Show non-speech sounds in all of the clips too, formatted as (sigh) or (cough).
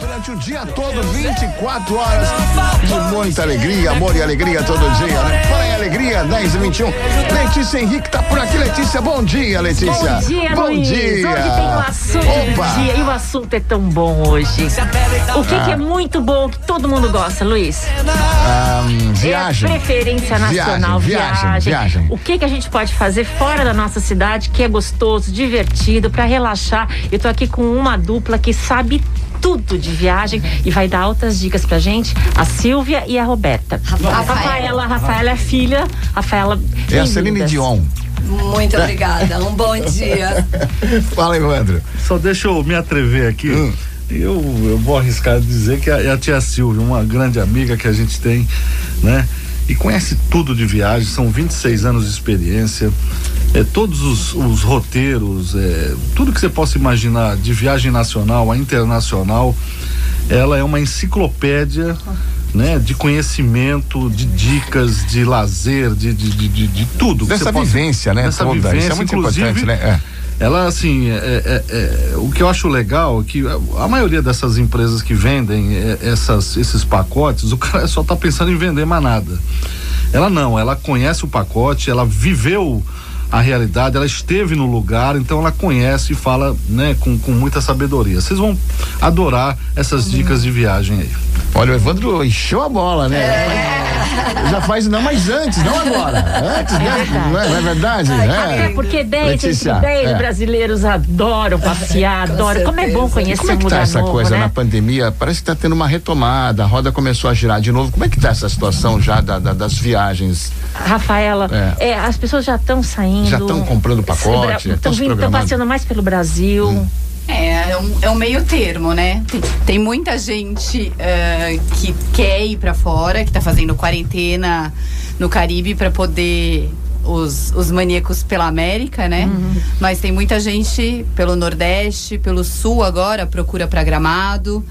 Durante o dia todo, 24 horas de muita alegria, amor e alegria todo dia. Né? Fala em alegria, 10 e 21. Letícia Henrique tá por aqui. Letícia, bom dia, Letícia. Bom dia, bom Luiz. dia. Hoje tem um assunto Opa. do dia e o assunto é tão bom hoje. O que, que é muito bom, que todo mundo gosta, Luiz? Ah, viagem. É a preferência nacional, Viagem, viagem. viagem, viagem. O que que a gente pode fazer fora da nossa cidade que é gostoso, divertido, pra relaxar? Eu tô aqui com uma dupla que sabe tudo de viagem e vai dar altas dicas pra gente, a Silvia e a Roberta. A Rafaela, a Rafaela é filha, Rafaela É a Celine. Dion. Muito obrigada. Um bom dia. (laughs) Fala, Evandro. Só deixa eu me atrever aqui. Hum. Eu, eu vou arriscar dizer que é a tia Silvia, uma grande amiga que a gente tem, né? E conhece tudo de viagem, são 26 anos de experiência, é, todos os, os roteiros, é, tudo que você possa imaginar de viagem nacional a internacional, ela é uma enciclopédia né, de conhecimento, de dicas, de lazer, de, de, de, de, tudo. Dessa você possa- vivência, né? Dessa toda. vivência, Isso é muito inclusive, importante, né? É. ela assim, é- é- é- o que eu acho legal é que a, maioria dessas empresas que vendem é, essas, esses pacotes, o cara só tá pensando em vender mais nada. Ela não, ela conhece o pacote, ela viveu a realidade, ela esteve no lugar, então ela conhece e fala, né, com, com muita sabedoria. Vocês vão adorar essas dicas de viagem aí. Olha, o Evandro encheu a bola, né? Já faz, não, mas antes, não agora. Antes, né? verdade. Não é, não é verdade? Até É. porque 10 Letícia, entre 10 é. brasileiros adoram passear, adoram. Como é bom conhecer Como é um que tá lugar essa novo, coisa né? na pandemia? Parece que tá tendo uma retomada, a roda começou a girar de novo. Como é que tá essa situação já da- da- das viagens? Rafaela, É. é, as pessoas já estão saindo. Já estão comprando pacote, já Estão. Hum. passeando mais pelo Brasil. É, é um, é um meio termo, né? Tem, tem muita gente eh, que quer ir pra fora, que tá fazendo quarentena no Caribe pra poder os, os maníacos pela América, né? Mas tem muita gente pelo Nordeste, pelo Sul agora, procura pra Gramado.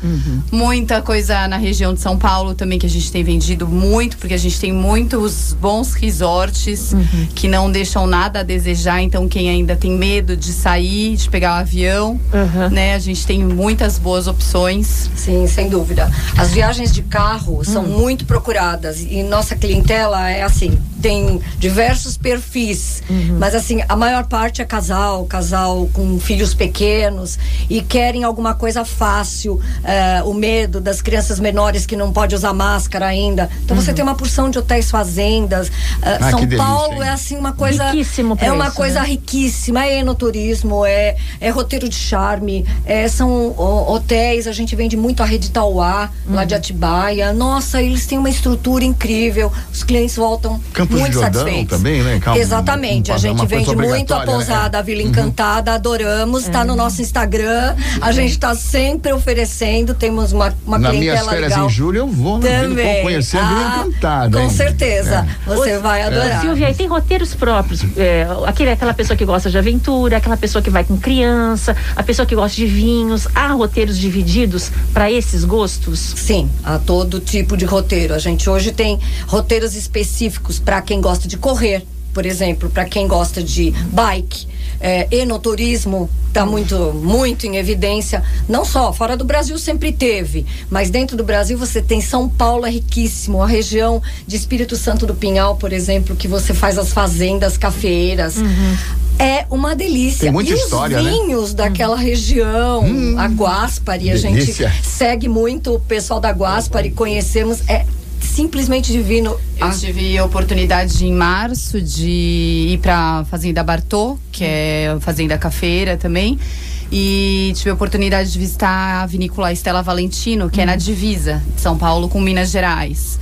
Muita coisa na região de São Paulo também que a gente tem vendido muito, porque a gente tem muitos bons resorts que não deixam nada a desejar. Então, quem ainda tem medo de sair, de pegar o avião, Uhum. né? A gente tem muitas boas opções. Sim, sem dúvida. As viagens de carro são Hum. muito procuradas e nossa clientela é assim, tem diversos perfis, Uhum. mas assim, a maior parte é casal, casal com filhos pequenos e querem alguma coisa fácil, eh, o medo das crianças menores que não pode usar máscara ainda. Então Uhum. você tem uma porção de hotéis fazendas. eh, Ah, São delícia, Paulo hein? é assim uma coisa Riquíssimo é uma coisa né? riquíssima, é enoturismo, é, é roteiro de charme, é, são ó, hotéis, a gente vende muito a Rede Tauá, lá Uhum. de Atibaia. Nossa, eles têm uma estrutura incrível, os clientes voltam Campos muito de Jordão satisfeitos. também, né? Calma, Exatamente, um- a um- gente uma coisa vende muito a né? pousada, a Vila Encantada, adoramos, tá no nosso Instagram, a gente tá sempre oferecendo, temos uma, uma Nas minhas clientela férias legal. em julho eu vou na Vila Também. conhecer a Vila Ah, Encantada. Com hein? certeza, É. você vai adorar. Silvia, e tem roteiros próprios. É, aquele, aquela pessoa que gosta de aventura, aquela pessoa que vai com criança, a pessoa que gosta de vinhos. Há roteiros divididos para esses gostos? Sim, há todo tipo de roteiro. A gente hoje tem roteiros específicos para quem gosta de correr, por exemplo, para quem gosta de bike. É, enoturismo está muito, muito em evidência. Não só, fora do Brasil sempre teve, mas dentro do Brasil você tem São Paulo é riquíssimo, a região de Espírito Santo do Pinhal, por exemplo, que você faz as fazendas cafeeiras. É uma delícia. Tem muita e história, os né? vinhos daquela região, a Guaspari, a gente segue muito o pessoal da Guaspari, conhecemos, é simplesmente divino. Eu Ah, tive a oportunidade de, em março de ir pra Fazenda Bartô, que é a Fazenda Cafeira também. E tive a oportunidade de visitar a vinícola Estela Valentino, que é na divisa de São Paulo com Minas Gerais.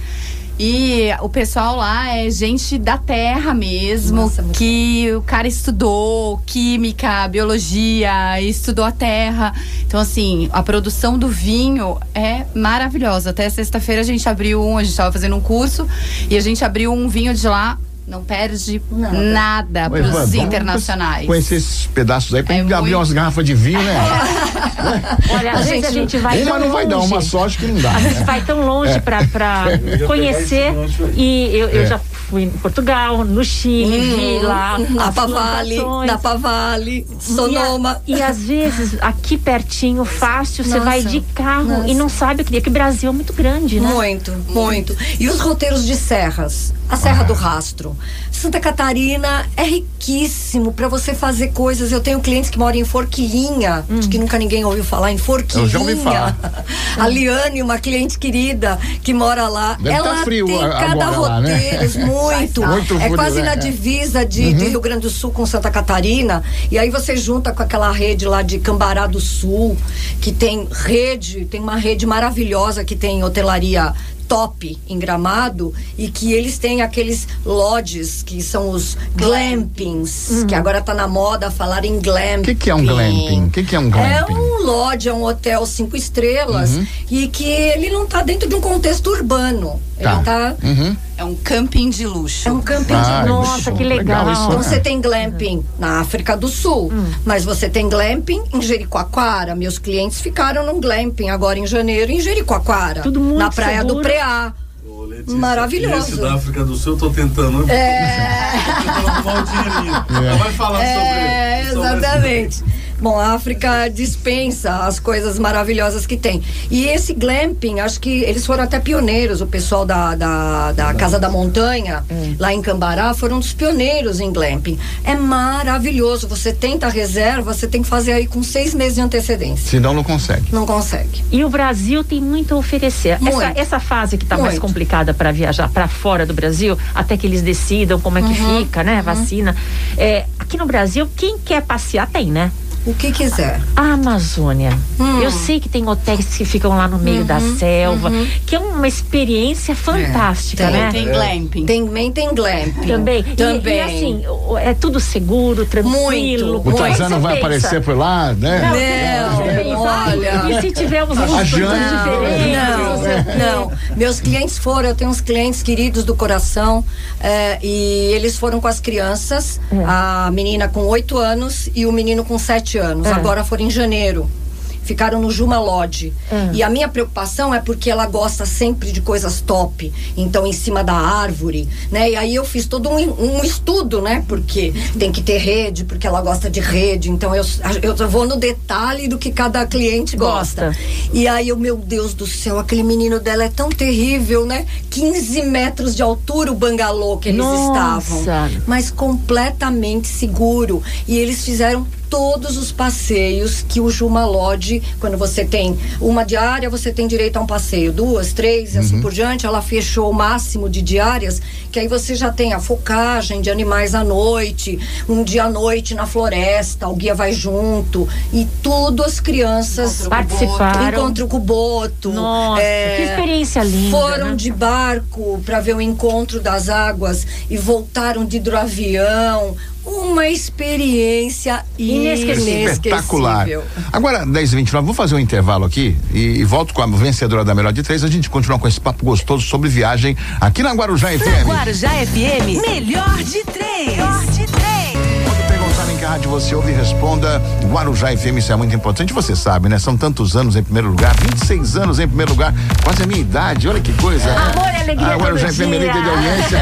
E o pessoal lá é gente da terra mesmo, Nossa, que o cara estudou química, biologia, estudou a terra. Então, assim, a produção do vinho é maravilhosa. Até sexta-feira a gente abriu um, a gente estava fazendo um curso e a gente abriu um vinho de lá. Não perde Nada. nada, Ô, para Evandro, os vamos internacionais. Conhecer esses pedaços aí pra É gente abrir muito- umas garrafas de vinho, né? (laughs) Olha, às A vezes a gente- vai uma tão não vai dar, longe. uma só acho que não dá. A gente né? vai tão longe pra, pra (laughs) pegar conhecer e eu, eu É. já fui em Portugal, no Chile, vi lá. Hum, na Pavale, na Pavale, Sonoma. E, a- e às vezes, aqui pertinho, fácil, você vai de carro nossa. e não sabe o que é, que o Brasil é muito grande, né? Muito, muito. E os roteiros de serras? A Serra do Rastro. Santa Catarina é riquíssimo para você fazer coisas. Eu tenho clientes que moram em Forquilinha, de que nunca ninguém ouviu falar em Forquilinha. Eu já ouvi falar. (laughs) A Liane, uma cliente querida que mora lá. Deve ela tá frio tem a- cada agora lá, né? roteiro, (laughs) muito. Muito é quase né? na divisa de, de Rio Grande do Sul com Santa Catarina. E aí você junta com aquela rede lá de Cambará do Sul, que tem rede, tem uma rede maravilhosa que tem hotelaria top em Gramado e que eles têm aqueles lodges que são os glampings, que agora tá na moda falar em glamping. O que, que é um glamping? O que, que é um É glamping? um lodge, é um hotel cinco estrelas Uhum. e que ele não tá dentro de um contexto urbano. Tá. Ele tá Uhum. É um camping de luxo. é um camping Ah, de luxo. Nossa, que legal. isso, Então né? você tem glamping na África do Sul, mas você tem glamping em Jericoacoara. Meus clientes ficaram num glamping agora em janeiro em Jericoacoara, Tudo muito na praia do seguro. Preá. Ô, Letícia, Maravilhoso. Esse da África do Sul eu tô tentando. É. (laughs) tô tentando arrumar o dinheirinho. Ela vai falar É, sobre sobre exatamente. Bom, a África dispensa as coisas maravilhosas que tem. E esse glamping, acho que eles foram até pioneiros, o pessoal da, da, da Casa da Montanha, lá em Cambará, foram dos pioneiros em glamping. É maravilhoso. Você tenta a reserva, você tem que fazer aí com seis meses de antecedência. Senão não consegue. Não consegue. E o Brasil tem muito a oferecer. Essa, Muito. essa fase que está mais complicada para viajar para fora do Brasil, até que eles decidam como é que Uhum. fica, né? Vacina. É, aqui no Brasil, quem quer passear tem, né? O que quiser. A Amazônia. Hum. Eu sei que tem hotéis que ficam lá no meio da selva, que é uma experiência fantástica, tem, né? Tem glamping. Também tem glamping. Também. E- Também. E, assim, o- é tudo seguro, tranquilo. Muito. O é Tarzan não vai pensa? aparecer por lá, né? Não, Você pensa, olha. E se tivermos Jane- diferentes? Não, não. Meus clientes foram, eu tenho uns clientes queridos do coração, eh, e eles foram com as crianças, a menina com oito anos e o menino com sete anos. É. Agora foram em janeiro. Ficaram no Juma Lodge. É. E a minha preocupação é porque ela gosta sempre de coisas top. Então, em cima da árvore, né? E aí eu fiz todo um, um estudo, né? Porque tem que ter rede, porque ela gosta de rede. Então, eu, eu vou no detalhe do que cada cliente gosta. Gosta. E aí, eu, meu Deus do céu, aquele menino dela é tão terrível, né? 15 metros de altura o bangalô que eles Nossa. estavam. Mas completamente seguro. E eles fizeram todos os passeios que o Juma Lodge, quando você tem uma diária, você tem direito a um passeio, duas, três e assim por diante. Ela fechou o máximo de diárias, que aí você já tem a focagem de animais à noite, um dia à noite na floresta, o guia vai junto e tudo as crianças Participaram. Encontro com o Boto. Nossa, que experiência linda, Foram né? de barco para ver o encontro das águas e voltaram de hidroavião. Uma experiência Inesquecível. Espetacular. Agora, 10 e 29 vou fazer um intervalo aqui e, e volto com a vencedora da melhor de três. A gente continua com esse papo gostoso sobre viagem aqui na Guarujá FM. Guarujá FM, melhor de três. Melhor de três. Que rádio você ouve, responda Guarujá FM, isso é muito importante, você sabe, né? São tantos anos em primeiro lugar, 26 anos em primeiro lugar, quase a minha idade, olha que coisa. Amor e alegria A Guarujá FM é líder de audiência.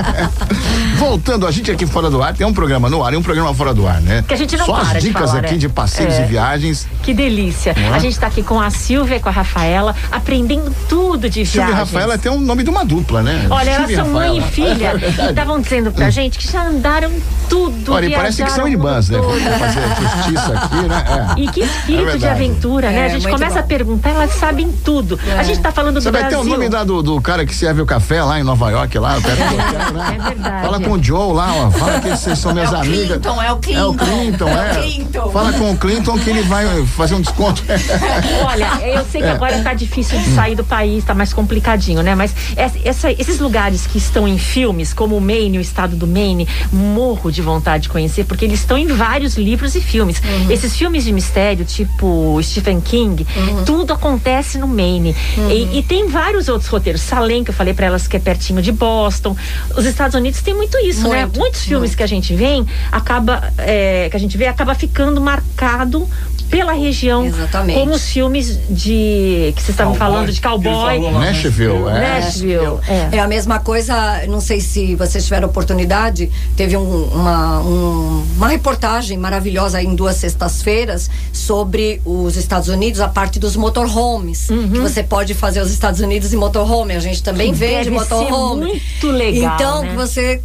(laughs) Voltando, a gente aqui fora do ar, tem um programa no ar e um programa fora do ar, né? Que a gente não Só para as de dicas falar, aqui né? de passeios É. e viagens. Que delícia. É? A gente está aqui com a Silvia e com a Rafaela, aprendendo tudo de Silvia e viagens. Rafaela tem o nome de uma dupla, né? Olha, elas Silvia e são mãe e filha (laughs) É e estavam dizendo pra gente que já andaram tudo. Olha, e parece que são mundo irmãs, né? Vamos fazer justiça aqui, né? É. E que espírito É de aventura, né? É, a gente começa bom. a perguntar, elas sabem tudo. A gente tá falando do Você vai ter Brasil. o nome da, do, do cara que serve o café lá em Nova York, lá perto do hotel, né? É verdade. Fala com o Joe lá, ó. Fala que vocês são minhas É o amigas. Clinton, é o É o Clinton. Clinton, É o é. Clinton. Fala com o Clinton que ele vai fazer um desconto. (laughs) Olha, eu sei que É. agora tá difícil de sair do país, tá mais complicadinho, né? Mas essa- esses lugares que estão em filmes, como o Maine, o estado do Maine, morro de vontade de conhecer, porque eles estão em vários livros e filmes. Esses filmes de mistério, tipo Stephen King, tudo acontece no Maine. E, e tem vários outros roteiros. Salem, que eu falei pra elas que é pertinho de Boston. Os Estados Unidos tem muito isso, né? Muito, Muitos filmes que a gente vê, acaba, é, que a gente vê, acaba ficando marcado pela região. Exatamente. Como os filmes de. que vocês estavam falando de cowboy. lá. Nashville, é. Nashville. É. É a mesma coisa, não sei se vocês tiveram oportunidade, teve um- uma, um- uma reportagem maravilhosa em duas sextas-feiras sobre os Estados Unidos, a parte dos motorhomes. Que você pode fazer os Estados Unidos em motorhome. A gente também Que vende deve motorhome. ser muito legal, Então, né? você.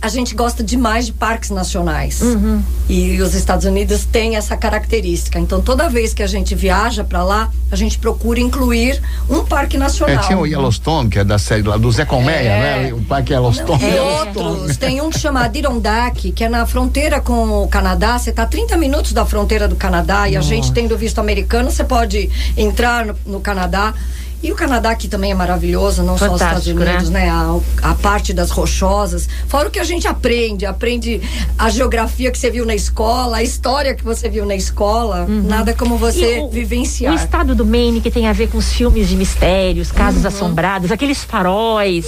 A gente gosta demais de parques nacionais. Uhum. E os Estados Unidos têm essa característica. Então, toda vez que a gente viaja para lá, a gente procura incluir um parque nacional. É, tinha o Yellowstone, que é da série lá do Zé Colmeia, É. né? O parque Yellowstone. E É. outros, tem um que chama Adirondack, que é na fronteira com o Canadá. Você está 30 minutos da fronteira do Canadá e a gente tendo visto americano, você pode entrar no, no Canadá. E o Canadá aqui também é maravilhoso, não só os Estados Fantástico, Unidos, né? A, a parte das rochosas. Fora o que a gente aprende, aprende a geografia que você viu na escola, a história que você viu na escola. Nada como você Uhum. E o- vivenciar. O estado do Maine, que tem a ver com os filmes de mistérios, casas Uhum. assombradas, aqueles faróis.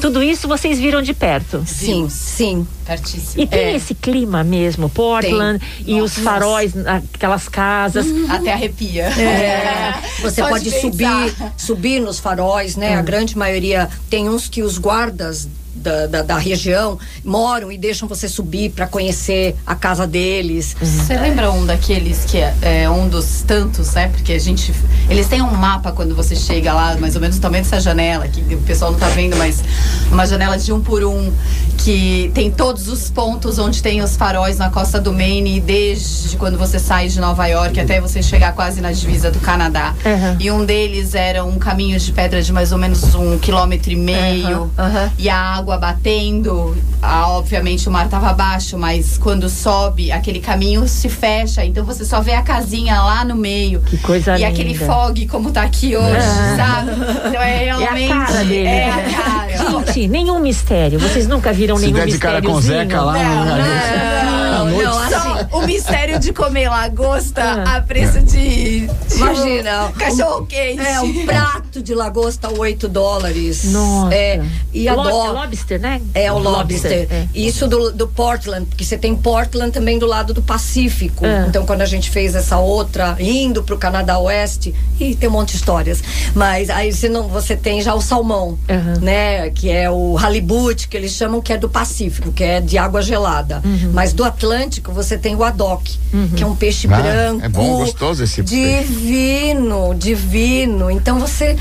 Tudo isso vocês viram de perto. Sim, sim. Pertíssimo. E tem É. esse clima mesmo, Portland e os Nossa. faróis, aquelas casas. Até arrepia. É, (laughs) você Só pode de subir. Subir nos faróis, né? A grande maioria tem uns que os guardas da, da, da região moram e deixam você subir para conhecer a casa deles. Você lembra um daqueles que é, é um dos tantos, né? Porque a gente. Eles têm um mapa quando você chega lá, mais ou menos do tamanho dessa janela, que o pessoal não tá vendo, mas uma janela de um por um, que tem todos os pontos onde tem os faróis na costa do Maine, desde quando você sai de Nova York até você chegar quase na divisa do Canadá. Uhum. E um deles era um caminho de pedra de mais ou menos um quilômetro e meio. Uhum, uhum. E a água batendo, ah, obviamente o mar estava baixo, mas quando sobe, aquele caminho se fecha, então você só vê a casinha lá no meio. Que coisa E linda. aquele fog como tá aqui hoje, É. sabe? Então é É realmente. a cara dele. É a cara. Gente, nenhum mistério. Vocês nunca viram Se nenhum der de cara com? Zeca lá, Não, né? não, à noite. não, assim, Só o mistério de comer lagosta Ah. a preço de. de Imagina, um Cachorro quente. É, um prato de lagosta 8 dólares. Nossa. É, e a Lob- dó- lobster, né? É o lobster. é. Isso do, do Portland, porque você tem Portland também do lado do Pacífico. É. Então, quando a gente fez essa outra, indo pro Canadá Oeste, e tem um monte de histórias. Mas aí você, não, você tem já o salmão, Uhum. né? Que é o halibut, que eles chamam que é do Pacífico, que é de água gelada. Uhum. Mas do Atlântico você tem o adoc, que é um peixe Ah, branco. é bom, gostoso esse peixe. Divino, divino. Então você.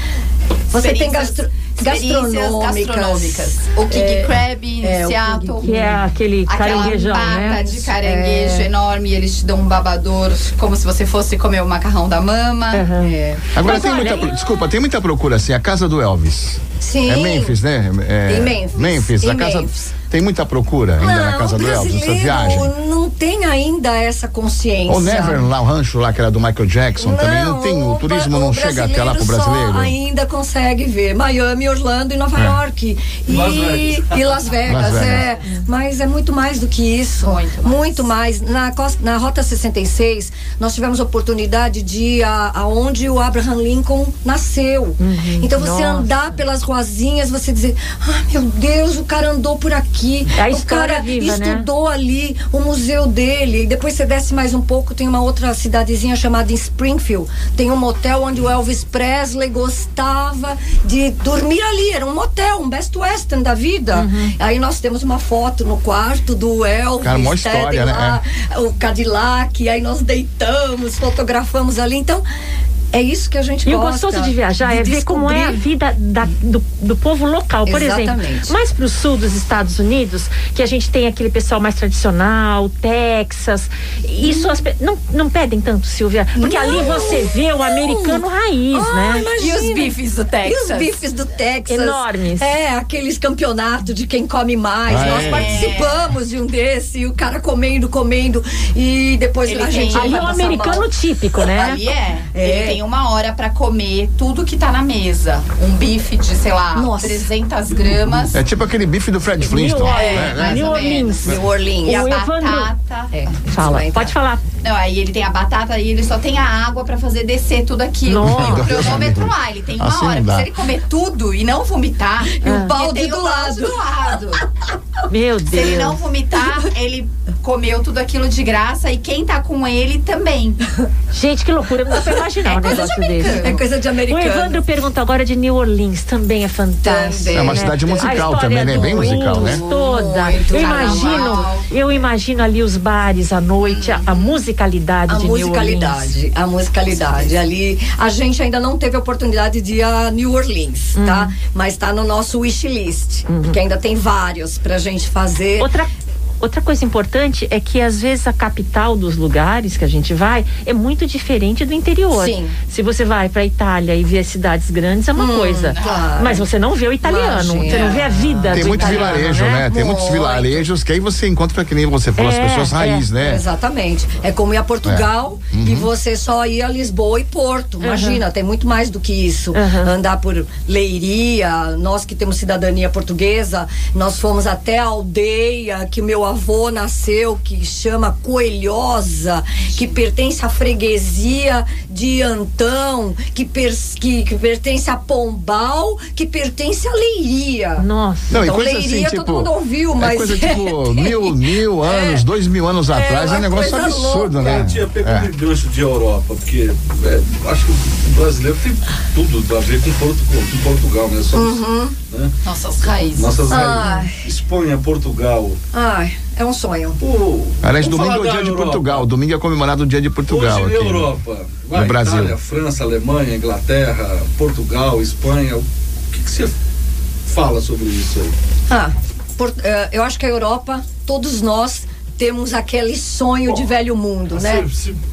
Você tem gastro, gastronômicas. gastronômicas. O King É, Crab em é, o Seattle. Que é aquele caranguejão, pata né? de caranguejo É. enorme, eles te dão um babador como se você fosse comer o macarrão da mama. Aham. É. Agora Mas tem olha, muita. Desculpa, tem muita procura assim. A casa do Elvis. Sim. É Memphis, né? É, Em Memphis. Memphis. A Em casa, Memphis. Tem muita procura ainda na Não, casa o do Elvis, essa brasileiro viagem. não tem ainda essa consciência. Ou Never, lá o rancho lá que era do Michael Jackson, também não tem. O turismo ba- não chega até lá pro brasileiro. Só ainda consegue ver Miami, Orlando e Nova É. York. E Las Vegas. e Las Vegas, Las Vegas. é. Mas é muito mais do que isso. Muito mais. mais. Na, costa- na Rota 66, nós tivemos oportunidade de ir a- aonde o Abraham Lincoln nasceu. Então você Nossa. andar pelas ruazinhas, você dizer, ah, meu Deus, o cara andou por aqui. É a o cara viva, né? estudou ali o museu dele. E depois você desce mais um pouco, tem uma outra cidadezinha chamada Springfield. Tem um motel onde o Elvis Presley gostava de dormir ali. Era um motel, um Best Western da vida. Uhum. Aí nós temos uma foto no quarto do Elvis. Cara, né? história, né? lá O Cadillac, aí nós deitamos, fotografamos ali. Então, é isso que a gente E o gosta. gostoso de viajar de é ver como é a descobrir. vida da- do, do povo local. Por exemplo, Exatamente. mais pro sul dos Estados Unidos, que a gente tem aquele pessoal mais tradicional, Texas. Isso as pe- não, não pedem tanto, Silvia. Porque ali você vê o americano raiz, Ah, né? imagina. E os bifes do E Texas? os bifes do Texas. Enormes. É, aqueles campeonatos de quem come mais. Ah, Nós é. participamos de um desse, e o cara comendo, comendo. E depois Ele a gente Ali é o americano mal. típico, né? Ali é. É, Ele tem uma hora pra comer tudo que tá na mesa. Um bife de, sei lá, Nossa. 300 gramas. É tipo aquele bife do Fred Flintstone. New, É, né, né? mais New ou Orleans. New Orleans. E a Evandro- batata. É, Fala, pode falar. Não, aí ele tem a batata e ele só tem a água pra fazer descer tudo aquilo. Nossa. E o cronômetro lá, ele tem uma Assim hora. Se ele comer tudo e não vomitar, e o balde do o balde lado. do lado. Meu Se ele não Deus. vomitar, ele comeu tudo aquilo de graça e quem tá com ele também. Gente, que loucura. Não dá pra imaginar um É coisa de negócio desse. americano. É coisa de O americano. Evandro pergunta agora de New Orleans, também é fantástico. Também. É uma né? cidade musical também, né? Bem musical, né? Toda. Muito eu carnaval. imagino, eu imagino ali os bares à noite, a, a musicalidade A de New Orleans. musicalidade, a musicalidade. Ali, a gente ainda não teve a oportunidade de ir a New Orleans, tá? Mas tá no nosso wish list, porque ainda tem vários pra gente fazer. Outra Outra coisa importante é que às vezes a capital dos lugares que a gente vai é muito diferente do interior. Sim. Se você vai para Itália e vê as cidades grandes é uma coisa, claro. mas você não vê o italiano, Imagina. você não vê a vida Tem do muito italiano, vilarejo, né? Tem muitos Muito. vilarejos que aí você encontra, que nem você falou, as É, pessoas é. raiz, né? Exatamente. É como ir a Portugal É. Uhum. e você só ir a Lisboa e Porto. Imagina, tem muito mais do que isso. Uhum. Andar por Leiria, nós que temos cidadania portuguesa, nós fomos até a aldeia que meu avô nasceu, que chama Coelhosa, que pertence à freguesia de Antão, que, pers- que, que pertence a Pombal, que pertence a Leiria. Nossa. Não, Então, Leiria assim, todo tipo. mundo ouviu, É mas- coisa (laughs) tipo mil, mil anos, dois mil anos atrás, é um negócio absurdo, louca. né? Tia, pegando É. o gancho de Europa, porque é, acho que o brasileiro tem tudo a ver com, Porto, com Portugal, né? Só Uhum. Né? Nossas raízes. Nossas raízes. Espanha, Portugal. Ai, é um sonho. Pô, Aliás, domingo é o dia da de Europa. Portugal. Domingo é comemorado o dia de Portugal Hoje aqui. na Europa, vai, no Brasil. Itália, França, Alemanha, Inglaterra, Portugal, Espanha. O que que você fala sobre isso aí? Ah, por- eh, eu acho que a Europa, todos nós temos aquele sonho de velho mundo, né?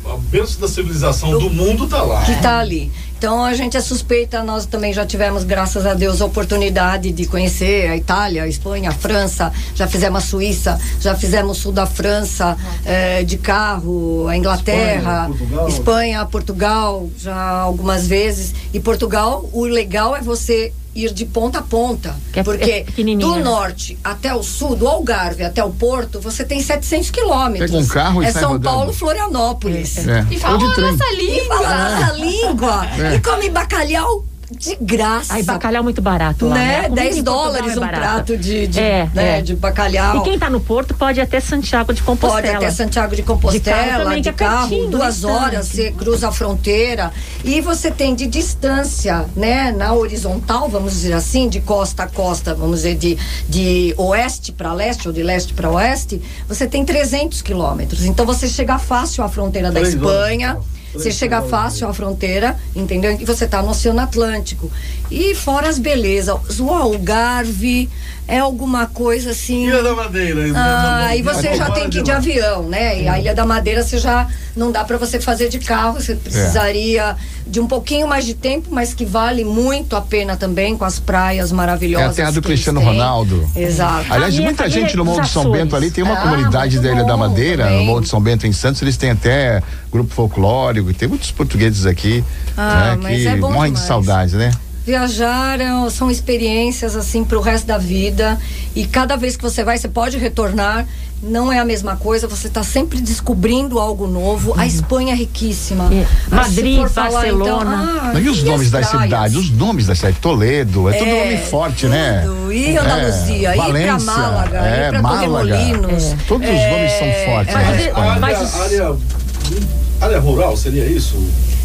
A berço da civilização do mundo tá lá. Que tá ali. Então a gente é suspeita, nós também já tivemos, graças a Deus, a oportunidade de conhecer a Itália, a Espanha, a França, já fizemos a Suíça, já fizemos o sul da França eh, de carro, a Inglaterra, Espanha, Portugal. Espanha, Portugal, já algumas vezes. E Portugal, o legal é você ir de ponta a ponta. Que é- é porque pequenininho, do né? norte até o sul, do Algarve até o Porto, você tem 700 quilômetros. Pega um carro e É sai São rodando. Paulo, Florianópolis. É. E fala Ou de a trem. nossa E língua. fala nossa língua. É. E come bacalhau de graça. Aí bacalhau é muito barato lá, né? né? A comida 10 em Portugal dólares é um prato de, de, É, né, é. de bacalhau. E quem tá no Porto pode ir até Santiago de Compostela. Pode até Santiago de De carro Compostela, também, de é carro, duas distante. horas, você cruza a fronteira. E você tem de distância, né, na horizontal, vamos dizer assim, de costa a costa, vamos dizer, de, de oeste para leste ou de leste para oeste, você tem 300 quilômetros. Então você chega fácil à fronteira da Três horas, Espanha. então. Você chega fácil à fronteira, entendeu? E você tá no Oceano Atlântico. E fora as belezas, o Algarve é alguma coisa assim. Ilha da Madeira. Ah, e você já tem que ir de de avião, né? E a Ilha da Madeira você já não dá para você fazer de carro, você precisaria de um pouquinho mais de tempo, mas que vale muito a pena também com as praias É maravilhosas. a terra do Cristiano. Ronaldo. Exato. Aliás, minha muita gente no é Morro dos de São Açores. Bento ali tem uma Ah, comunidade da Ilha da Madeira, também. no Morro de São Bento em Santos, eles têm até grupo folclórico, e tem muitos portugueses aqui, Ah, né, mas que é bom morrem de demais. saudade, né? Viajar é- são experiências assim para o resto da vida e cada vez que você vai você pode retornar não é a mesma coisa você está sempre descobrindo algo novo a Espanha é riquíssima É. Ah, Madrid, falar, então, Barcelona. ah, e os nomes das cidades, os nomes das cidades, Toledo, é tudo É, nome forte, né? tudo. E Andaluzia, é, ir pra Valência, Málaga, é, ir pra Málaga. Torremolinos. É. Todos os nomes são fortes, Mas né? você- Espanha. Área, área, área rural, seria isso?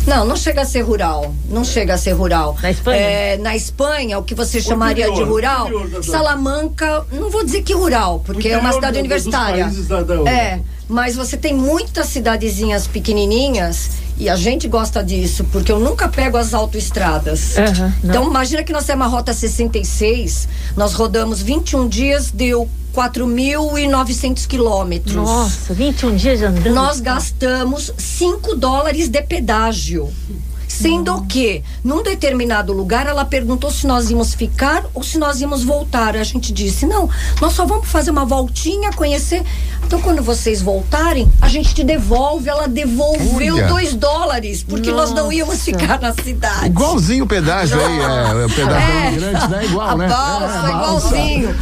Não, não chega a ser rural. Não chega a ser rural. Na Espanha? É, na Espanha, o que você chamaria interior, de rural, Salamanca, não vou dizer que rural, porque é uma cidade do- dos universitária. países da- da é, mas você tem muitas cidadezinhas pequenininhas e a gente gosta disso, porque eu nunca pego as autoestradas. Não. então imagina que nós temos a rota 66, nós rodamos 21 dias, deu 4.900 quilômetros. Nossa, 21 dias andando. Nós gastamos 5 dólares de pedágio. Sendo que, num determinado lugar, ela perguntou se nós íamos ficar ou se nós íamos voltar. A gente disse: não, nós só vamos fazer uma voltinha, conhecer. Então, quando vocês voltarem, a gente te devolve. Ela devolveu Olha. dois dólares, porque nós não íamos ficar na cidade. Igualzinho o pedágio aí, é, o pedágio é. imigrante, né? Igual, a né? balsa, É, a balsa. igualzinho.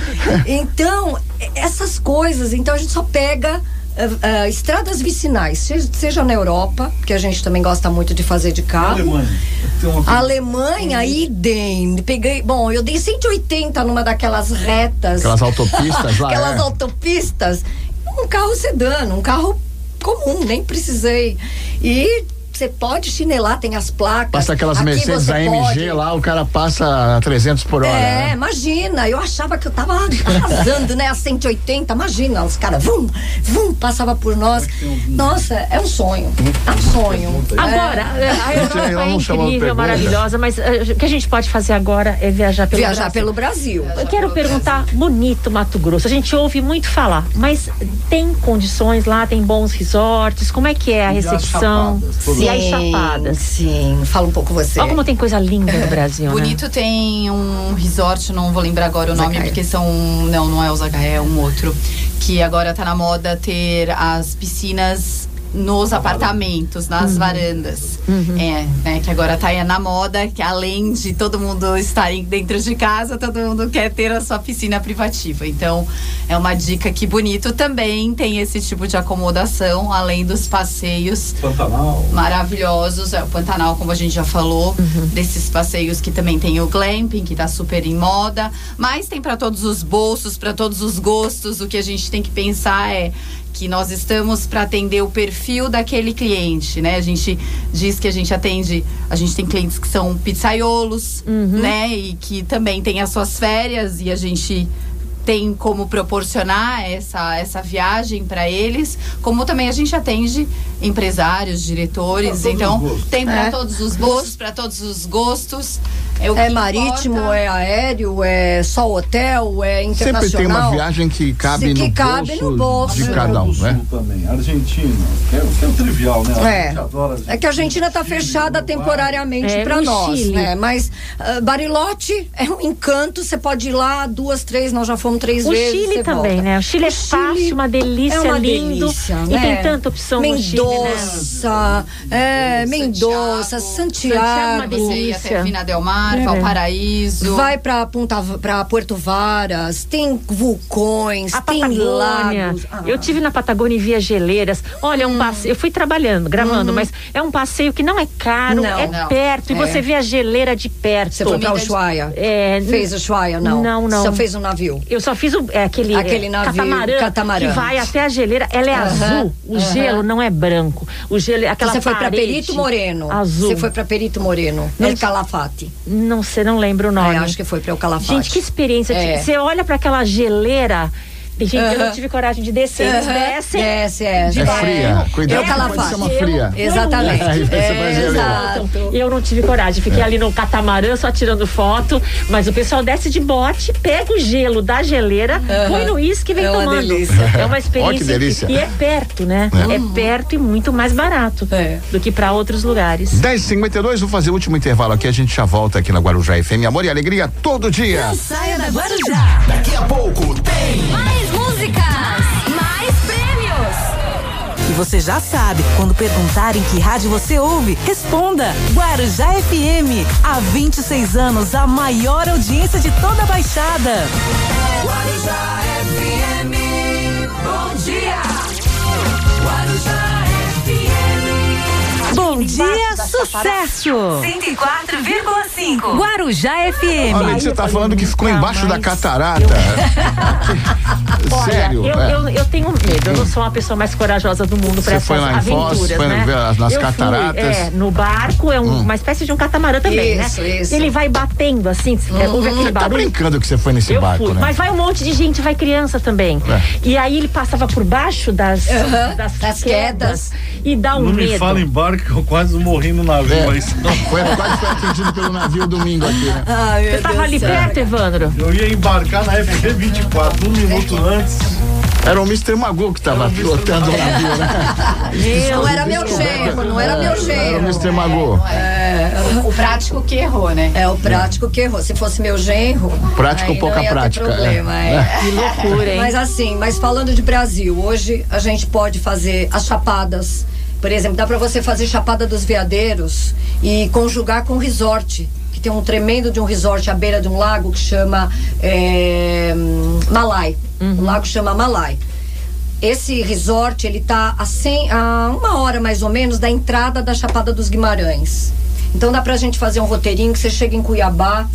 Então, essas coisas, então a gente só pega ah, ah, estradas vicinais, se- seja na Europa, que a gente também gosta muito de fazer de carro. Alemanha. Uma Alemanha, idem. Peguei, bom, eu dei 180 numa daquelas retas. Aquelas autopistas lá. (laughs) aquelas é. autopistas. Um carro sedã, um carro comum, nem precisei. E você pode chinelar, tem as placas. Passa aquelas Aqui Mercedes AMG pode. lá, o cara passa a 300 por hora. É, né? imagina, eu achava que eu tava arrasando, né? A 180, imagina, os caras, vum, vum, passava por nós. Nossa, é um sonho. É um sonho. Agora, a Europa é incrível, maravilhosa, mas eh, o que a gente pode fazer agora é viajar pelo Viajar Brasil. pelo Brasil. Eu quero perguntar, bonito Mato Grosso. A gente ouve muito falar, mas tem condições lá, tem bons resorts? Como é que é a recepção? todas. E as chapadas? Sim, fala um pouco você. Olha como tem coisa linda no Brasil, (laughs) né? Bonito tem um resort, não vou lembrar agora o nome, porque são. Não, não é o Zacaé, é um outro. Que agora tá na moda ter as piscinas nos apartamentos, nas Uhum. varandas. É, né? Que agora tá aí na moda, que além de todo mundo estar dentro de casa, todo mundo quer ter a sua piscina privativa. Então, é uma dica que bonito também tem esse tipo de acomodação, além dos passeios Pantanal. maravilhosos. É o Pantanal, como a gente já falou, Uhum. desses passeios que também tem o glamping, que tá super em moda. Mas tem para todos os bolsos, para todos os gostos. O que a gente tem que pensar é que nós estamos para atender o perfil daquele cliente, né? A gente diz que a gente atende, a gente tem clientes que são pizzaiolos, Uhum. né? E que também tem as suas férias e a gente tem como proporcionar essa, essa viagem para eles, como também a gente atende empresários, diretores, então tem para É. todos os gostos, para todos os gostos. É, o É marítimo, importa. é aéreo, é só hotel, é Sempre internacional. tem uma viagem que cabe, que no, cabe bolso no bolso. de cada um, né? Também, Argentina, que é, que é o trivial, né? A É. gente adora É que a Argentina está Chile, fechada temporariamente É, para o nós, Chile. né? Mas ah, Bariloche é um encanto, você pode ir lá duas, três, nós já fomos três O vezes. Chile você também, volta. né? O Chile é O Chile fácil, uma delícia, é uma lindo. delícia, E né? tem tanta opção no Chile, né? Mendoza, é, Mendoza, Santiago, Santiago. uma Você ia delícia. até Vina Del Mar, É. Valparaíso. Vai pra Punta, para Porto Varas, tem vulcões, A tem Patagônia. lagos. Ah. Eu tive na Patagônia e via geleiras. Olha, é um passeio. Eu fui trabalhando, gravando, mas é um passeio que não é caro. Não. é Não. perto. E É. você vê a geleira de perto. Você foi pra Ushuaia? É, Fez Ushuaia, não? Não, não. Só fez um navio? Eu só fiz o, é, aquele, Aquele é, navio, catamarã, catamarã. que vai até a geleira. Ela é Aham, azul. O aham. gelo não é branco. O gelo é aquela Você foi pra parede Perito Moreno. Azul. Você foi pra Perito Moreno. Não- El Calafate. Não sei, não lembro o nome. É, acho que foi pra El Calafate. Gente, que experiência. É. Você olha para aquela geleira. Gente, eu não tive coragem de descer. Eles Aham. descem. Desce, é. de É fria, cuidado, É pode ser uma fria. Exatamente. É, É, exato. Eu não tive coragem, fiquei ali no catamarã só tirando foto, mas o pessoal desce de bote, pega o gelo da geleira, põe no uísque e vem É uma tomando. delícia. É uma experiência. (laughs) Ó, que delícia. E é perto, né? É, perto e muito mais barato É. do que para outros lugares. 10h52, vou fazer o último intervalo aqui, a gente já volta aqui na Guarujá FM. Amor e alegria todo dia. Saia da Guarujá. Daqui a pouco tem Mais você já sabe, quando perguntarem que rádio você ouve, responda Guarujá FM. Há 26 anos, a maior audiência de toda a Baixada. Guarujá Bom dia, sucesso! 104,5. Guarujá FM. Olha, você tá falando que ficou embaixo da catarata. (laughs) Olha, Sério? eu, é. eu, eu tenho medo, eu não sou uma pessoa mais corajosa do mundo para Você essas foi lá em Foz, aventuras, foi né? ver as- nas eu cataratas? Hum. Fui, é, no barco, é um- uma espécie de um catamarã também, Isso, né? isso. Ele vai batendo assim, é, ouve aquele Você tá barulho. brincando que você foi nesse eu barco, fui, né? mas vai um monte de gente, vai criança também. É. E aí ele passava por baixo das, Aham, das, das quedas, quedas. e dá um Não medo. me fala em barco que eu quase morri no navio. É. Mas Foi, quase foi atendido pelo navio domingo aqui, né? Ai, meu Você tava Deus ali do céu. perto, Evandro? eu ia embarcar na FB 24, um minuto antes. Era o Mr. Magu que tava pilotando o navio, né? Não era meu genro, não era meu Era o genro. Mr. Magu. O prático que errou, né? É o prático que errou. Se fosse meu genro. Prático, aí pouca não ia ter prática, Problema, é. é. Que loucura, hein? Mas assim, mas falando de Brasil, hoje a gente pode fazer as chapadas. Por exemplo, dá pra você fazer Chapada dos Veadeiros e conjugar com resort. Que tem um tremendo de um resort à beira de um lago que chama é, Malai. O lago chama Malai. Esse resort, ele tá a, 100, a uma hora mais ou menos da entrada da Chapada dos Guimarães. Então dá pra gente fazer um roteirinho que você chega em Cuiabá,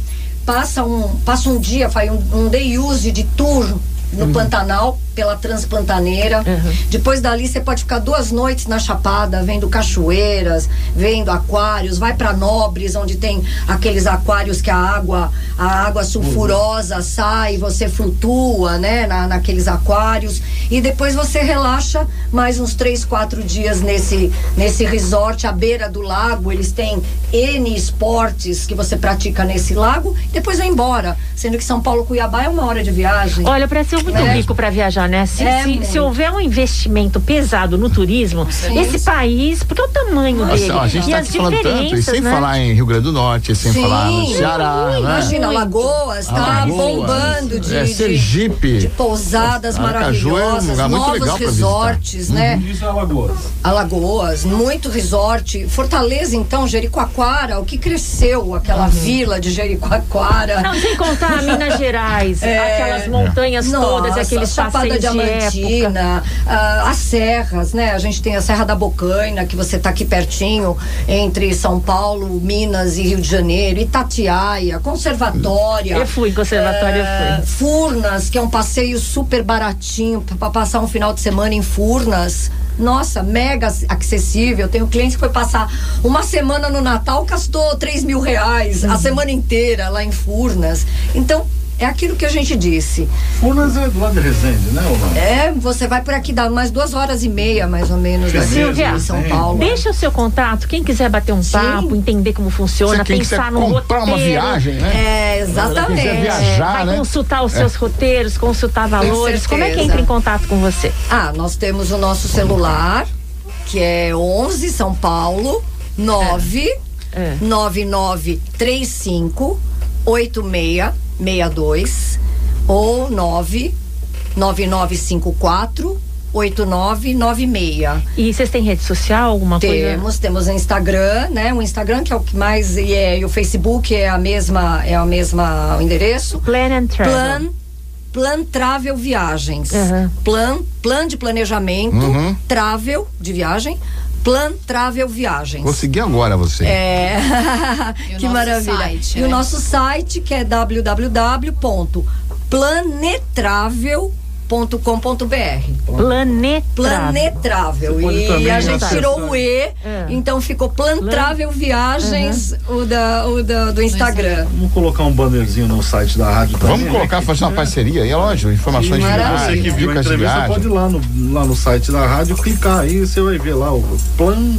passa um, passa um dia, faz um, um day use de tour no Pantanal, pela Transpantaneira. Depois dali você pode ficar duas noites na Chapada, vendo cachoeiras, vendo aquários, vai para Nobres, onde tem aqueles aquários que a água, a água sulfurosa sai, você flutua, né, na, naqueles aquários. E depois você relaxa mais uns três, quatro dias nesse, nesse resort à beira do lago. Eles têm N esportes que você pratica nesse lago. Depois vai embora. Sendo que São Paulo, Cuiabá é uma hora de viagem. Olha, o Brasil é muito Né? rico para viajar, né? Se, É se- se houver um investimento pesado no turismo, esse país, porque é o tamanho dele Nossa, ó, a gente e tá as aqui falando tanto, e diferenças, sem né? falar em Rio Grande do Norte, sem Sim. falar no Ceará, né? Imagina, Alagoas tá Alagoas, bombando de, é, de- Sergipe. de pousadas Aracaju é um maravilhosas, novos resorts, né? Isso é Alagoas. Alagoas, muito resort. Fortaleza, então, Jericoacoara, o que cresceu aquela vila de Jericoacoara. Não, sem contar Minas Gerais, (laughs) aquelas montanhas todas, Nossa, aqueles Chapada. Diamantina, ah, as serras, né? A gente tem a Serra da Bocaina, que você tá aqui pertinho, entre São Paulo, Minas e Rio de Janeiro, Itatiaia, Conservatória. Eu fui em conservatório, eu fui. Furnas, que é um passeio super baratinho para passar um final de semana em Furnas. Nossa, mega acessível. Tenho cliente que foi passar uma semana no Natal, gastou 3 mil reais Uhum. a semana inteira lá em Furnas. Então, é aquilo que a gente disse. Furnas é do lado de Resende, né, Orlando? É, você vai por aqui, dá mais duas horas e meia, mais ou menos, daqui Silvia, de São Paulo. Deixa o seu contato, quem quiser bater um Sim. papo, entender como funciona, Você pensar no comprar roteiro. uma viagem, né? É, Quem exatamente. quiser É, viajar, vai né? consultar os seus roteiros, consultar valores. Como é que entra em contato com você? Ah, nós temos o nosso celular, que é 11 São Paulo 9 É. 9935 8662 ou 9 9954 8996. E vocês têm rede social, alguma coisa? Temos, temos o Instagram, né? O Instagram que é o que mais e, é, e o Facebook é a mesma é a mesma o endereço. Plan and Travel. Plan Plan Travel Viagens. Uhum. Plan Plan de planejamento, Uhum. Travel de viagem, Plan Travel Viagens. Vou seguir agora você. É. (laughs) Que nosso maravilha. site, e né? o nosso site que é www.planetravel.com.br. Planeta. Planetravel. Pode E a gente tirou o E, É. então ficou Plantravel Viagens, o, da, o da, do Instagram. Vamos colocar um bannerzinho no site da rádio também. Vamos né? colocar, fazer uma parceria aí, é lógico, informações de Maravilha. Você viagem, que viu a entrevista viagem. pode ir lá no, lá no site da rádio, clicar aí, você vai ver lá o plan.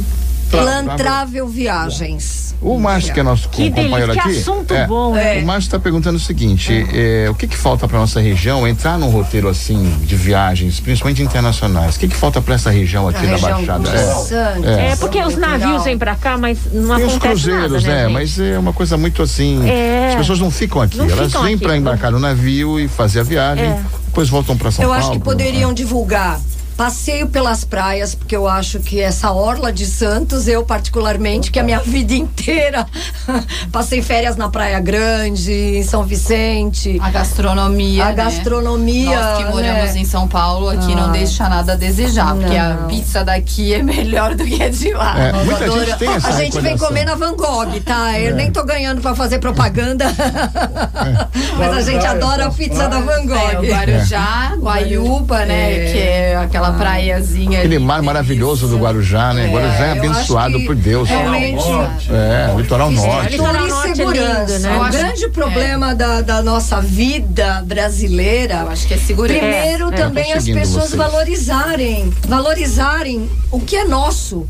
Plantravel Viagens. O Márcio, que é nosso Que companheiro delícia, que aqui. assunto é, bom, É. O Márcio está perguntando o seguinte: é, o que, que falta para nossa região entrar num roteiro assim de viagens, principalmente internacionais? O que, que falta para essa região aqui A da região Baixada? de É. Santos. É, porque os navios vêm pra cá, mas não Tem os acontece cruzeiros, nada, né, né? Mas é uma coisa muito assim. É. As pessoas não ficam aqui. Não Elas ficam vêm para embarcar no navio e fazer a viagem, É. depois voltam para São Eu Paulo. acho que poderiam divulgar passeio pelas praias, porque eu acho que essa orla de Santos, eu particularmente, que a minha (laughs) vida inteira (laughs) passei férias na Praia Grande, em São Vicente. A gastronomia. A né? gastronomia, Nós que moramos né? em São Paulo, aqui não Ai. deixa nada a desejar, porque a Não. pizza daqui é melhor do que a de lá. É, muita gente tem essa A gente vem comer na Van Gogh, tá? Eu nem tô ganhando pra fazer propaganda. (laughs) Mas a gente adora a pizza da Van É, o Gogh. Guarujá, Guaiúba, né? É. Que é aquela praiazinha. Aquele ali, mar maravilhoso do Guarujá, né? Guarujá é eu acho abençoado por Deus. Realmente. É, litoral norte. Litoral Cultura e Norte é segurança. lindo, né? O grande problema da, da nossa vida brasileira. Eu acho que é segurança. Primeiro, É, é. também as pessoas vocês. valorizarem, valorizarem o que é nosso.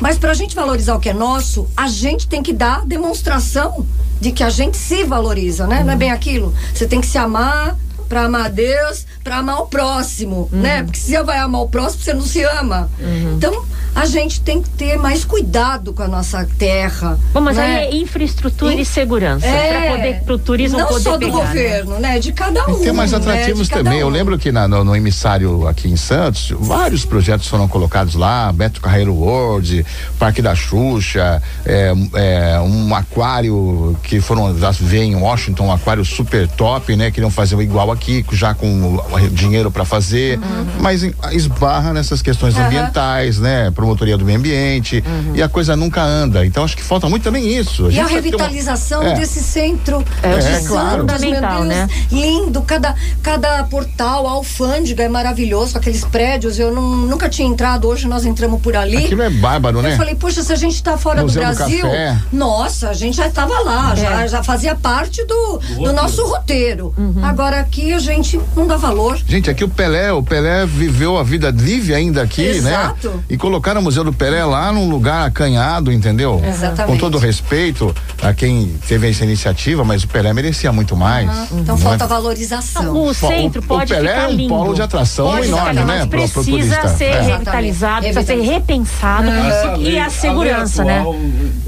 Mas para a gente valorizar o que é nosso, a gente tem que dar demonstração de que a gente se valoriza, né? Não é bem aquilo. Você tem que se amar pra amar Deus, pra amar o próximo, Uhum. né? Porque se você vai amar o próximo, você não se ama. Então, a gente tem que ter mais cuidado com a nossa terra. Bom, mas né? aí é infraestrutura e, E- segurança. É, Pra poder, pro turismo não poder só do pegar, né? governo, né? De cada um. E tem mais né? atrativos cada também. Eu um. lembro que na- no, no emissário aqui em Santos, vários projetos foram colocados lá, Beto Carreiro World, Parque da Xuxa, é, é, um aquário que foram já veio em Washington, um aquário super top, né? Queriam fazer igual aqui, já com o dinheiro para fazer, mas em- esbarra nessas questões Uhum. Ambientais, né? Promotoria do meio ambiente e a coisa nunca anda. Então acho que falta muito também isso. E a gente vai ter uma- revitalização É. desse centro É, de é, Santos, claro. meu Deus, né? lindo, cada, cada portal, a alfândega é maravilhoso, aqueles prédios, eu não- nunca tinha entrado, hoje nós entramos por ali. Aquilo é bárbaro, né? Eu falei, poxa, se a gente está fora Museu do do Brasil, Café. nossa, a gente já estava lá, já, já fazia parte do, do nosso roteiro. Agora aqui a gente não dá valor. Gente, aqui o Pelé, o Pelé viveu a vida, vive ainda aqui, Exato. né? E colocaram o Museu do Pelé lá num lugar acanhado, entendeu? Exatamente. Com todo respeito a quem teve essa iniciativa, mas o Pelé merecia muito mais. Então Não falta é? valorização. O centro o pode Pelé ficar é um lindo. polo de atração Pode enorme, ficar, né, mas pro- pro precisa turista. ser É. revitalizado, precisa ser Exatamente. repensado. Essa E lei- a lei segurança, né? atual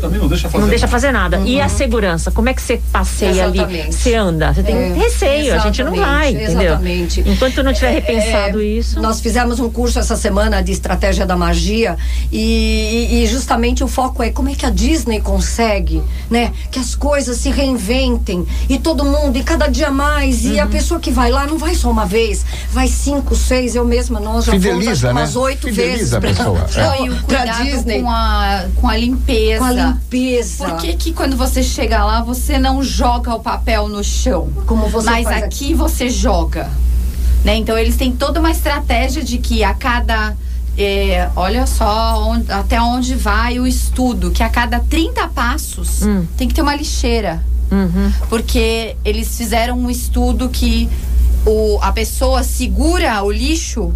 Também não deixa fazer. Não deixa nada. fazer nada. E a segurança? Como é que você passeia ali? Exatamente. Você anda? Você tem É, receio, a gente não vai, exatamente, entendeu? Enquanto não tiver repensado É, isso. Nós fizemos um curso essa semana de estratégia da magia e, e- e justamente o foco é como é que a Disney consegue, né? Que as coisas se reinventem e todo mundo, e cada dia mais. E Uhum. a pessoa que vai lá não vai só uma vez, vai cinco, seis, eu mesma, nós já fomos Fideliza, né? umas oito Fideliza vezes a pra, pessoa. (laughs) pra, Não, e o pra cuidado Disney. com a, com a limpeza. Com a limpeza. Por que, que quando você chega lá, você não joga o papel no chão? Como você Mas faz aqui você joga. Né? Então eles têm toda uma estratégia de que a cada. é, olha só onde- até onde vai o estudo, que a cada 30 passos Hum. tem que ter uma lixeira. Uhum. Porque eles fizeram um estudo que o, a pessoa segura o lixo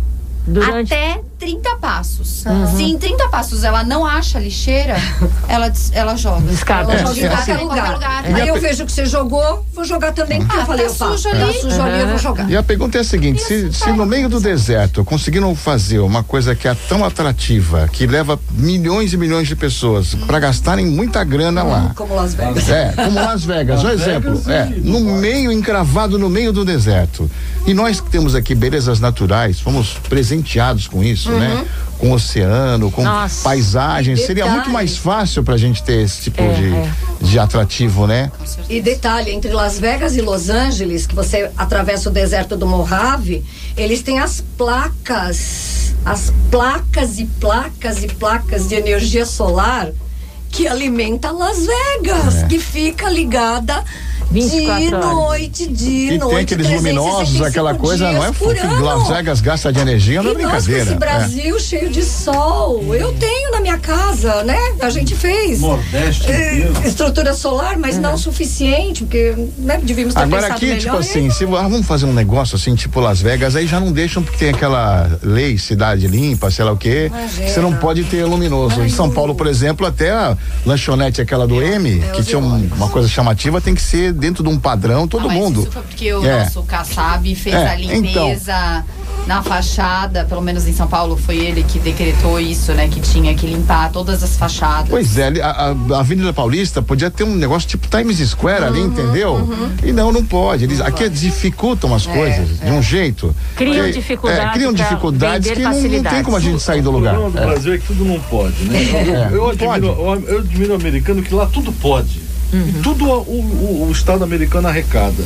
Durante. até 30 passos. Se em 30 passos ela não acha a lixeira, (laughs) ela, ela joga. Descarta. Ela É, joga em é qualquer assim. lugar. Aí eu vejo que você jogou, vou jogar também, porque Ah, eu falei, tá sujo tá ali. sujo ali, eu vou jogar. E a pergunta é a seguinte: se, se no meio do deserto conseguiram fazer uma coisa que é tão atrativa, que leva milhões e milhões de pessoas para gastarem muita grana lá. Como Las Vegas. É, como Las Vegas, um exemplo. Vegas É, no meio, encravado no meio do deserto. E nós que temos aqui belezas naturais, fomos presenteados com isso, né? Com oceano, com Nossa. paisagens. Seria muito mais fácil pra gente ter esse tipo É, de, é. de atrativo, né? E detalhe, entre Las Vegas e Los Angeles, que você atravessa o deserto do Mojave, eles têm as placas, as placas e placas e placas de energia solar que alimenta Las Vegas, É. que fica ligada 24 de horas. noite, de E noite. tem aqueles 365 luminosos, aquela coisa, não é ano. Las Vegas gasta de energia, não é brincadeira. esse é. Brasil cheio de sol, eu tenho na minha casa, né? A gente fez. Nordeste É, estrutura solar, mas não suficiente, porque né, devíamos ter Agora aqui, melhor. tipo assim, se ah, vamos fazer um negócio assim, tipo Las Vegas, aí já não deixam porque tem aquela lei cidade limpa, sei lá o quê, Imagina. que você não pode ter luminoso. Em São Paulo, por exemplo, até a lanchonete aquela do M, é, que tinha um- uma coisa chamativa, tem que ser dentro de um padrão, todo Ah, mas mundo. Isso foi porque o É. nosso Kassab fez É, a limpeza na fachada, pelo menos em São Paulo foi ele que decretou isso, né? Que tinha que limpar todas as fachadas. Pois é, a, a- Avenida Paulista podia ter um negócio tipo Times Square ali, entendeu? E não, não pode. Eles aqui dificultam as coisas de um jeito. Criam que- dificuldade É, criam dificuldades que não, não tem como a gente sair do O lugar. problema do É. Brasil é que tudo não pode, né? É, eu, não admiro, eu, eu admiro o americano que lá tudo pode. E tudo o, o- o Estado americano arrecada.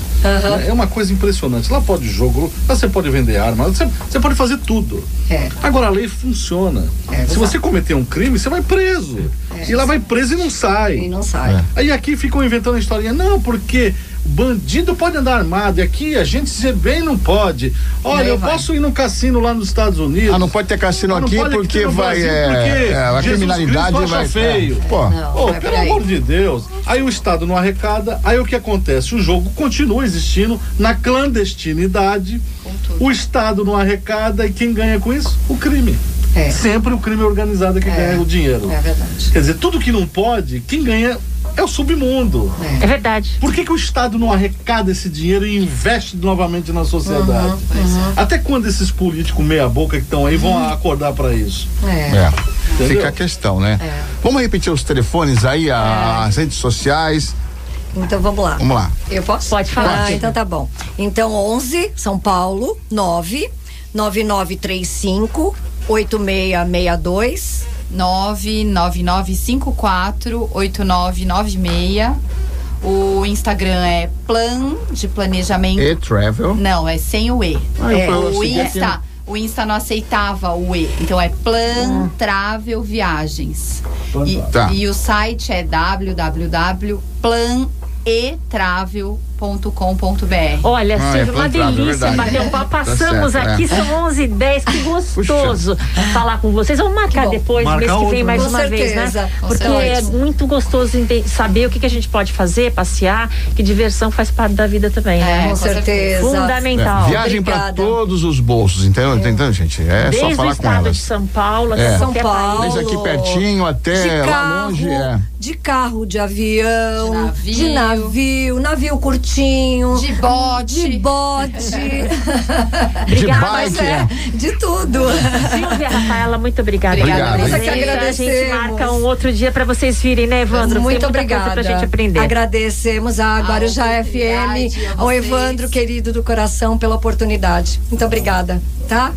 É uma coisa impressionante. Lá pode jogo, lá você pode vender arma, você, você pode fazer tudo. É. Agora a lei funciona. É, Se você cometer um crime, você vai preso. e lá vai preso e não sai. E não sai. Aí aqui ficam inventando a historinha, não, porque bandido pode andar armado, e aqui a gente se bem não pode. Olha, eu vai. posso ir num cassino lá nos Estados Unidos. Ah, não pode ter cassino aqui porque vai. Brasil, é, porque é, a Jesus criminalidade Cristo vai. acha feio. é, pô, Não. Vai pelo amor de Deus. Aí o Estado não arrecada, aí o que acontece? O jogo continua existindo na clandestinidade. O Estado não arrecada e quem ganha com isso? O crime. É. Sempre o crime organizado que É. ganha o dinheiro. É verdade. Quer dizer, tudo que não pode, quem ganha é o submundo. É verdade. Por que, que o Estado não arrecada esse dinheiro e investe novamente na sociedade? Uhum, Até quando esses políticos meia-boca que estão aí vão acordar para isso? É. É. Fica a questão, né? Vamos repetir os telefones aí, a- as redes sociais. Então vamos lá. Vamos lá. Eu posso? Pode falar. Ah, então tá bom. Então 11, São Paulo, 9 9935 8662. 999548996. O Instagram é plan de planejamento. E travel. Não, é sem o E. Ah, é, o aqui, Insta, o Insta não aceitava o E. Então é Plan Travel Viagens. E, Tá. e o site é www.planetravel.com.br. Olha, Ah, é Silvia, uma plantável, delícia bater um papo. Tá Passamos certo, aqui, é. são 11 h 10 Que gostoso falar com vocês. Vamos marcar depois, Marcar mês que vem, outro, mais Com uma vez, certeza, né? com Porque é muito gostoso saber o que, que a gente pode fazer, passear, que diversão faz parte da vida também, É, né? Com com certeza. Fundamental. É, Viagem para todos os bolsos, entendeu? Entendeu, gente? É Desde só o falar com estado de elas. São Paulo, É. até São Paulo. Desde aqui pertinho até de lá carro, longe. É. de carro, de avião, De navio. de navio, navio curtinho, De bote. de bote, (laughs) De Obrigada, bike, é, de tudo. Silvia, Rafaela, muito obrigada. Hein? Nós que presença. A gente agradecemos. marca um outro dia para vocês virem, né, Evandro? Muito Tem muita obrigada. coisa pra gente aprender. Agradecemos a Guarujá oportunidade, FM, a ao. Evandro, querido do coração, pela oportunidade. Muito obrigada, tá?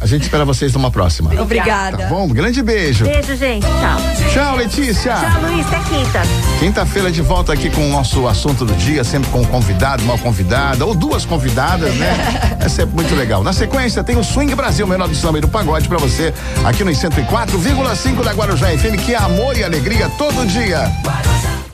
A gente espera vocês numa próxima. Obrigada. Tá bom? Grande beijo. Beijo, gente. Tchau. Tchau, Letícia. Tchau, Luiz. Até quinta. Quinta-feira de volta aqui com o nosso assunto do dia, sempre com um convidado, uma convidada, ou duas convidadas, né? É sempre muito legal. Na sequência, tem o Swing Brasil, menor do samba e do pagode pra você, aqui nos 104,5 da Guarujá FM, que é amor e alegria todo dia.